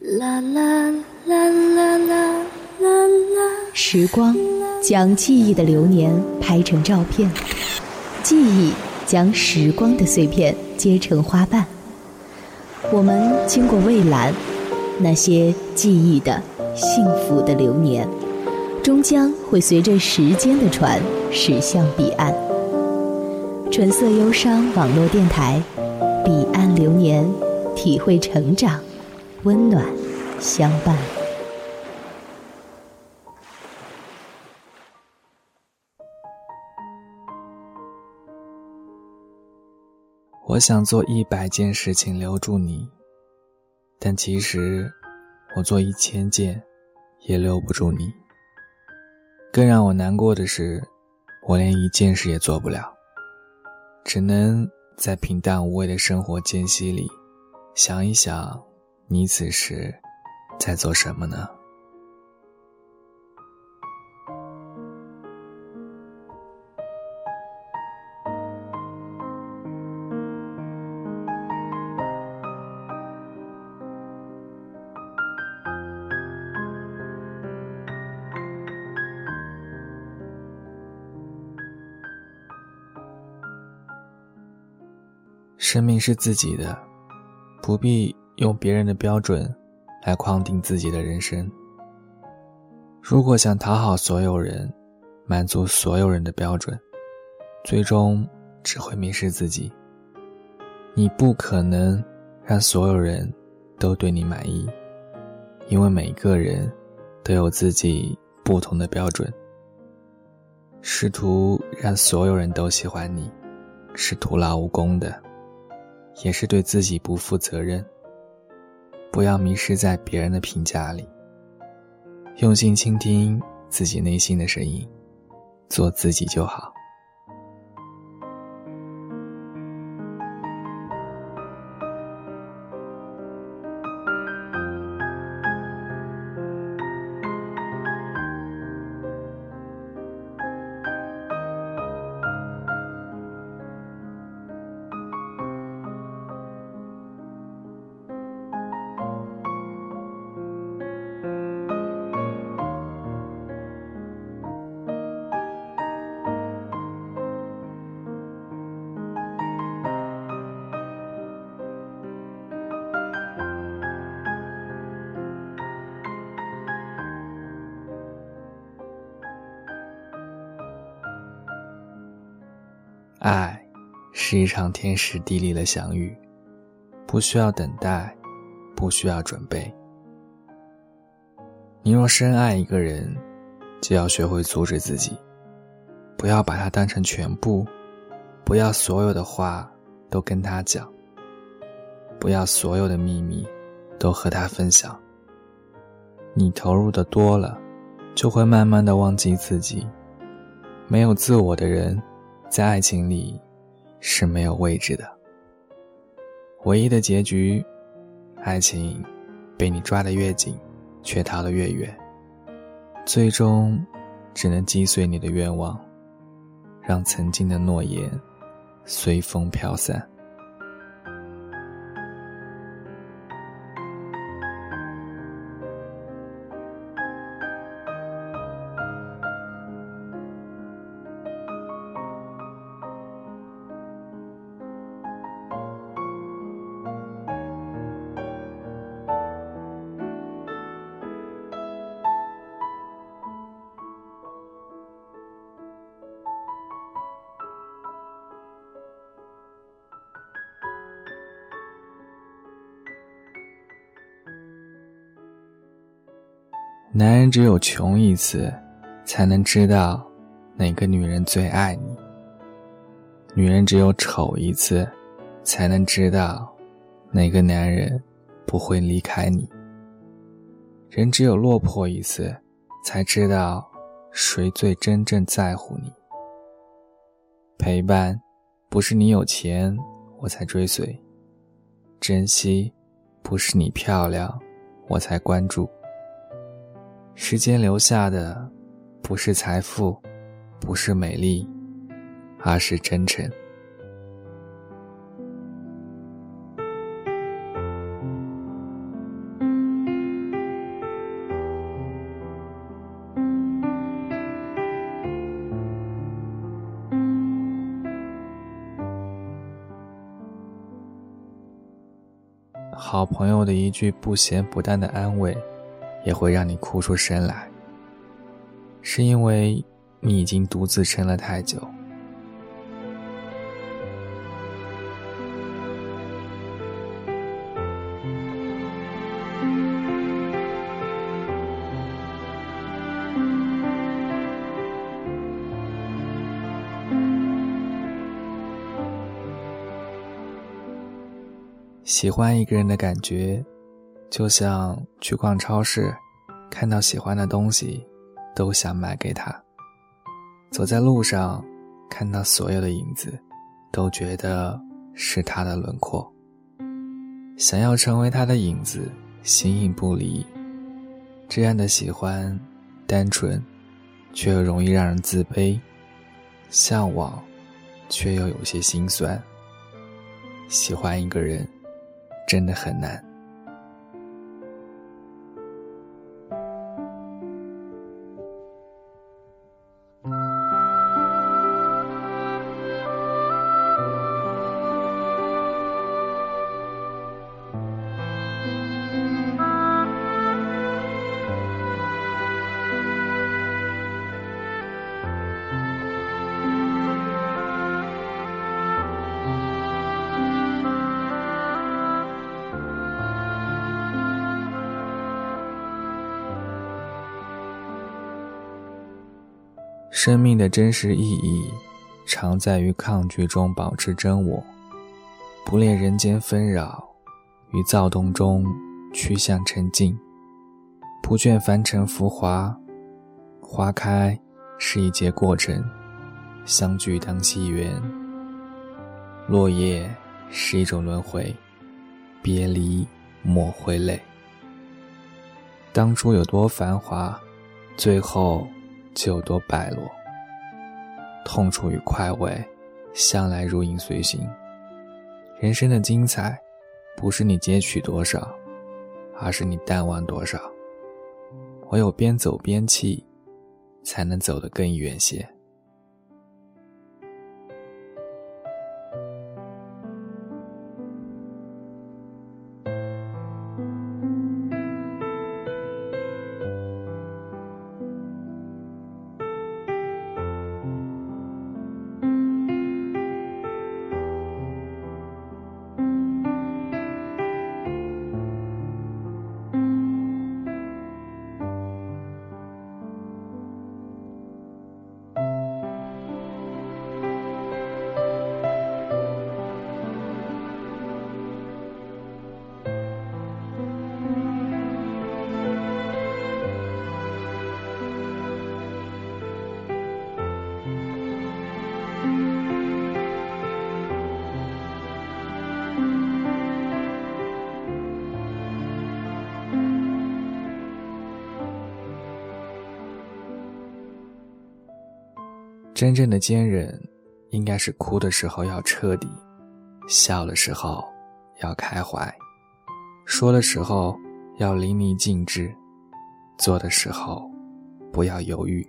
啦啦啦啦啦啦啦。时光将记忆的流年拍成照片，记忆将时光的碎片结成花瓣。我们经过蔚蓝，那些记忆的、幸福的流年，终将会随着时间的船驶向彼岸。纯色忧伤网络电台，彼岸流年，体会成长，温暖相伴。我想做一百件事情留住你，但其实我做一千件也留不住你。更让我难过的是，我连一件事也做不了，只能在平淡无味的生活间隙里，想一想你此时在做什么呢？生命是自己的，不必用别人的标准来框定自己的人生。如果想讨好所有人，满足所有人的标准，最终只会迷失自己。你不可能让所有人都对你满意，因为每个人都有自己不同的标准。试图让所有人都喜欢你，是徒劳无功的。也是对自己不负责任。不要迷失在别人的评价里，用心倾听自己内心的声音，做自己就好。爱，是一场天时地利的相遇，不需要等待，不需要准备。你若深爱一个人，就要学会阻止自己，不要把他当成全部，不要所有的话都跟他讲，不要所有的秘密都和他分享。你投入的多了，就会慢慢的忘记自己，没有自我的人。在爱情里，是没有位置的。唯一的结局，爱情被你抓得越紧，却逃得越远，最终只能击碎你的愿望，让曾经的诺言随风飘散。男人只有穷一次，才能知道哪个女人最爱你；女人只有丑一次，才能知道哪个男人不会离开你；人只有落魄一次，才知道谁最真正在乎你。陪伴，不是你有钱我才追随；珍惜，不是你漂亮我才关注。时间留下的不是财富不是美丽而是真诚。好朋友的一句不咸不淡的安慰也会让你哭出声来。是因为你已经独自撑了太久。喜欢一个人的感觉，就像去逛超市，看到喜欢的东西，都想买给他；走在路上，看到所有的影子，都觉得是他的轮廓。想要成为他的影子，形影不离。这样的喜欢，单纯，却又容易让人自卑；向往，却又有些心酸。喜欢一个人。真的很难。生命的真实意义，常在于抗拒中保持真我，不恋人间纷扰，于躁动中趋向沉静，不倦凡尘浮华。花开是一节过程，相聚当惜缘；落叶是一种轮回，别离莫挥泪。当初有多繁华，最后。就有多败落，痛楚与快慰，向来如影随形。人生的精彩，不是你截取多少，而是你淡忘多少。唯有边走边弃，才能走得更远些。真正的坚韧，应该是哭的时候要彻底，笑的时候要开怀，说的时候要淋漓尽致，做的时候不要犹豫。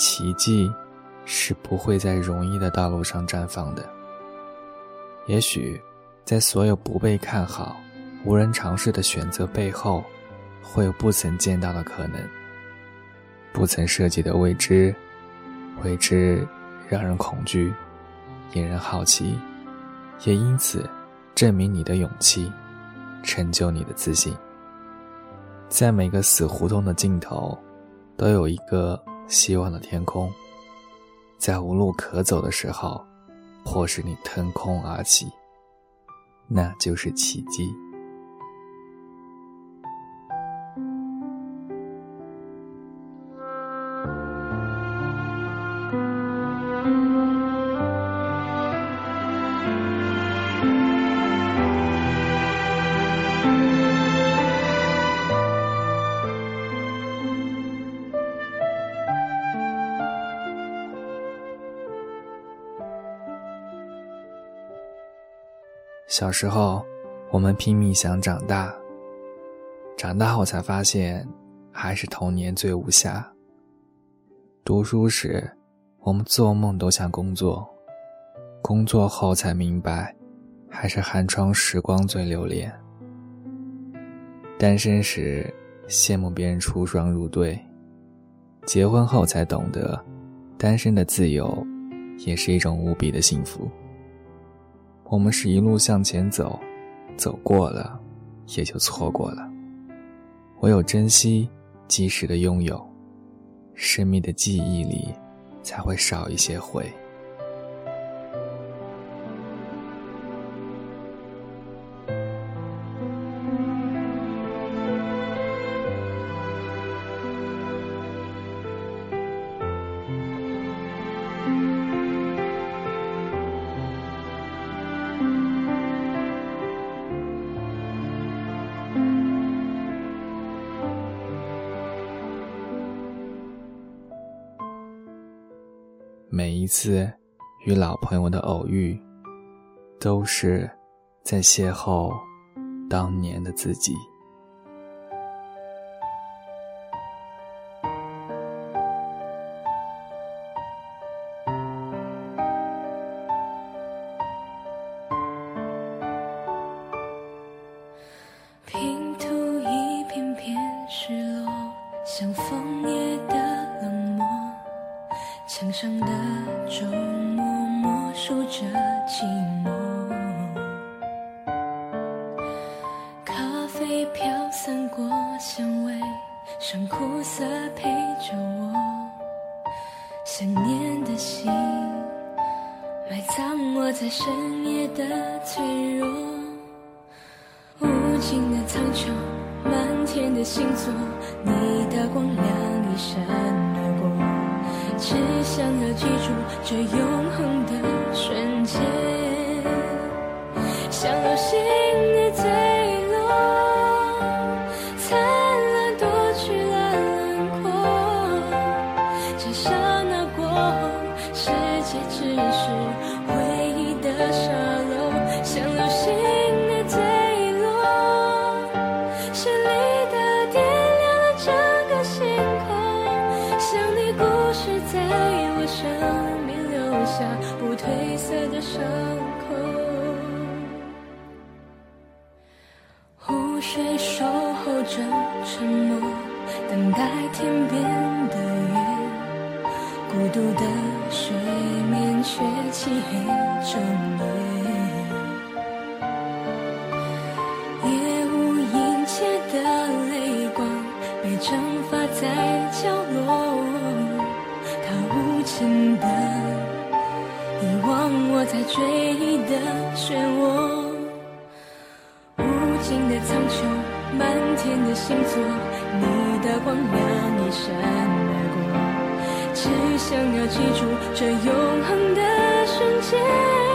奇迹是不会在容易的道路上绽放的。也许，在所有不被看好、无人尝试的选择背后，会有不曾见到的可能，不曾涉及的未知。未知让人恐惧，引人好奇，也因此证明你的勇气，成就你的自信。在每个死胡同的尽头，都有一个。希望的天空，在无路可走的时候，迫使你腾空而起，那就是奇迹。小时候，我们拼命想长大，长大后才发现，还是童年最无暇。读书时，我们做梦都想工作，工作后才明白，还是寒窗时光最留恋。单身时，羡慕别人出双入对，结婚后才懂得，单身的自由，也是一种无比的幸福。我们是一路向前走，走过了，也就错过了。唯有珍惜及时的拥有，生命的记忆里才会少一些悔。次与老朋友的偶遇，都是在邂逅当年的自己。过香味，剩苦涩陪着我。想念的心埋葬我在深夜的脆弱，无尽的苍穹，满天的星座，你的光亮一闪而过。只想要记住这永恒的瞬间，色的伤口。湖水守候着沉默，等待天边的月。孤独的水面却漆黑整夜，我在追忆的漩涡，无尽的苍穹，满天的星座，你的光亮一闪而过，只想要记住这永恒的瞬间。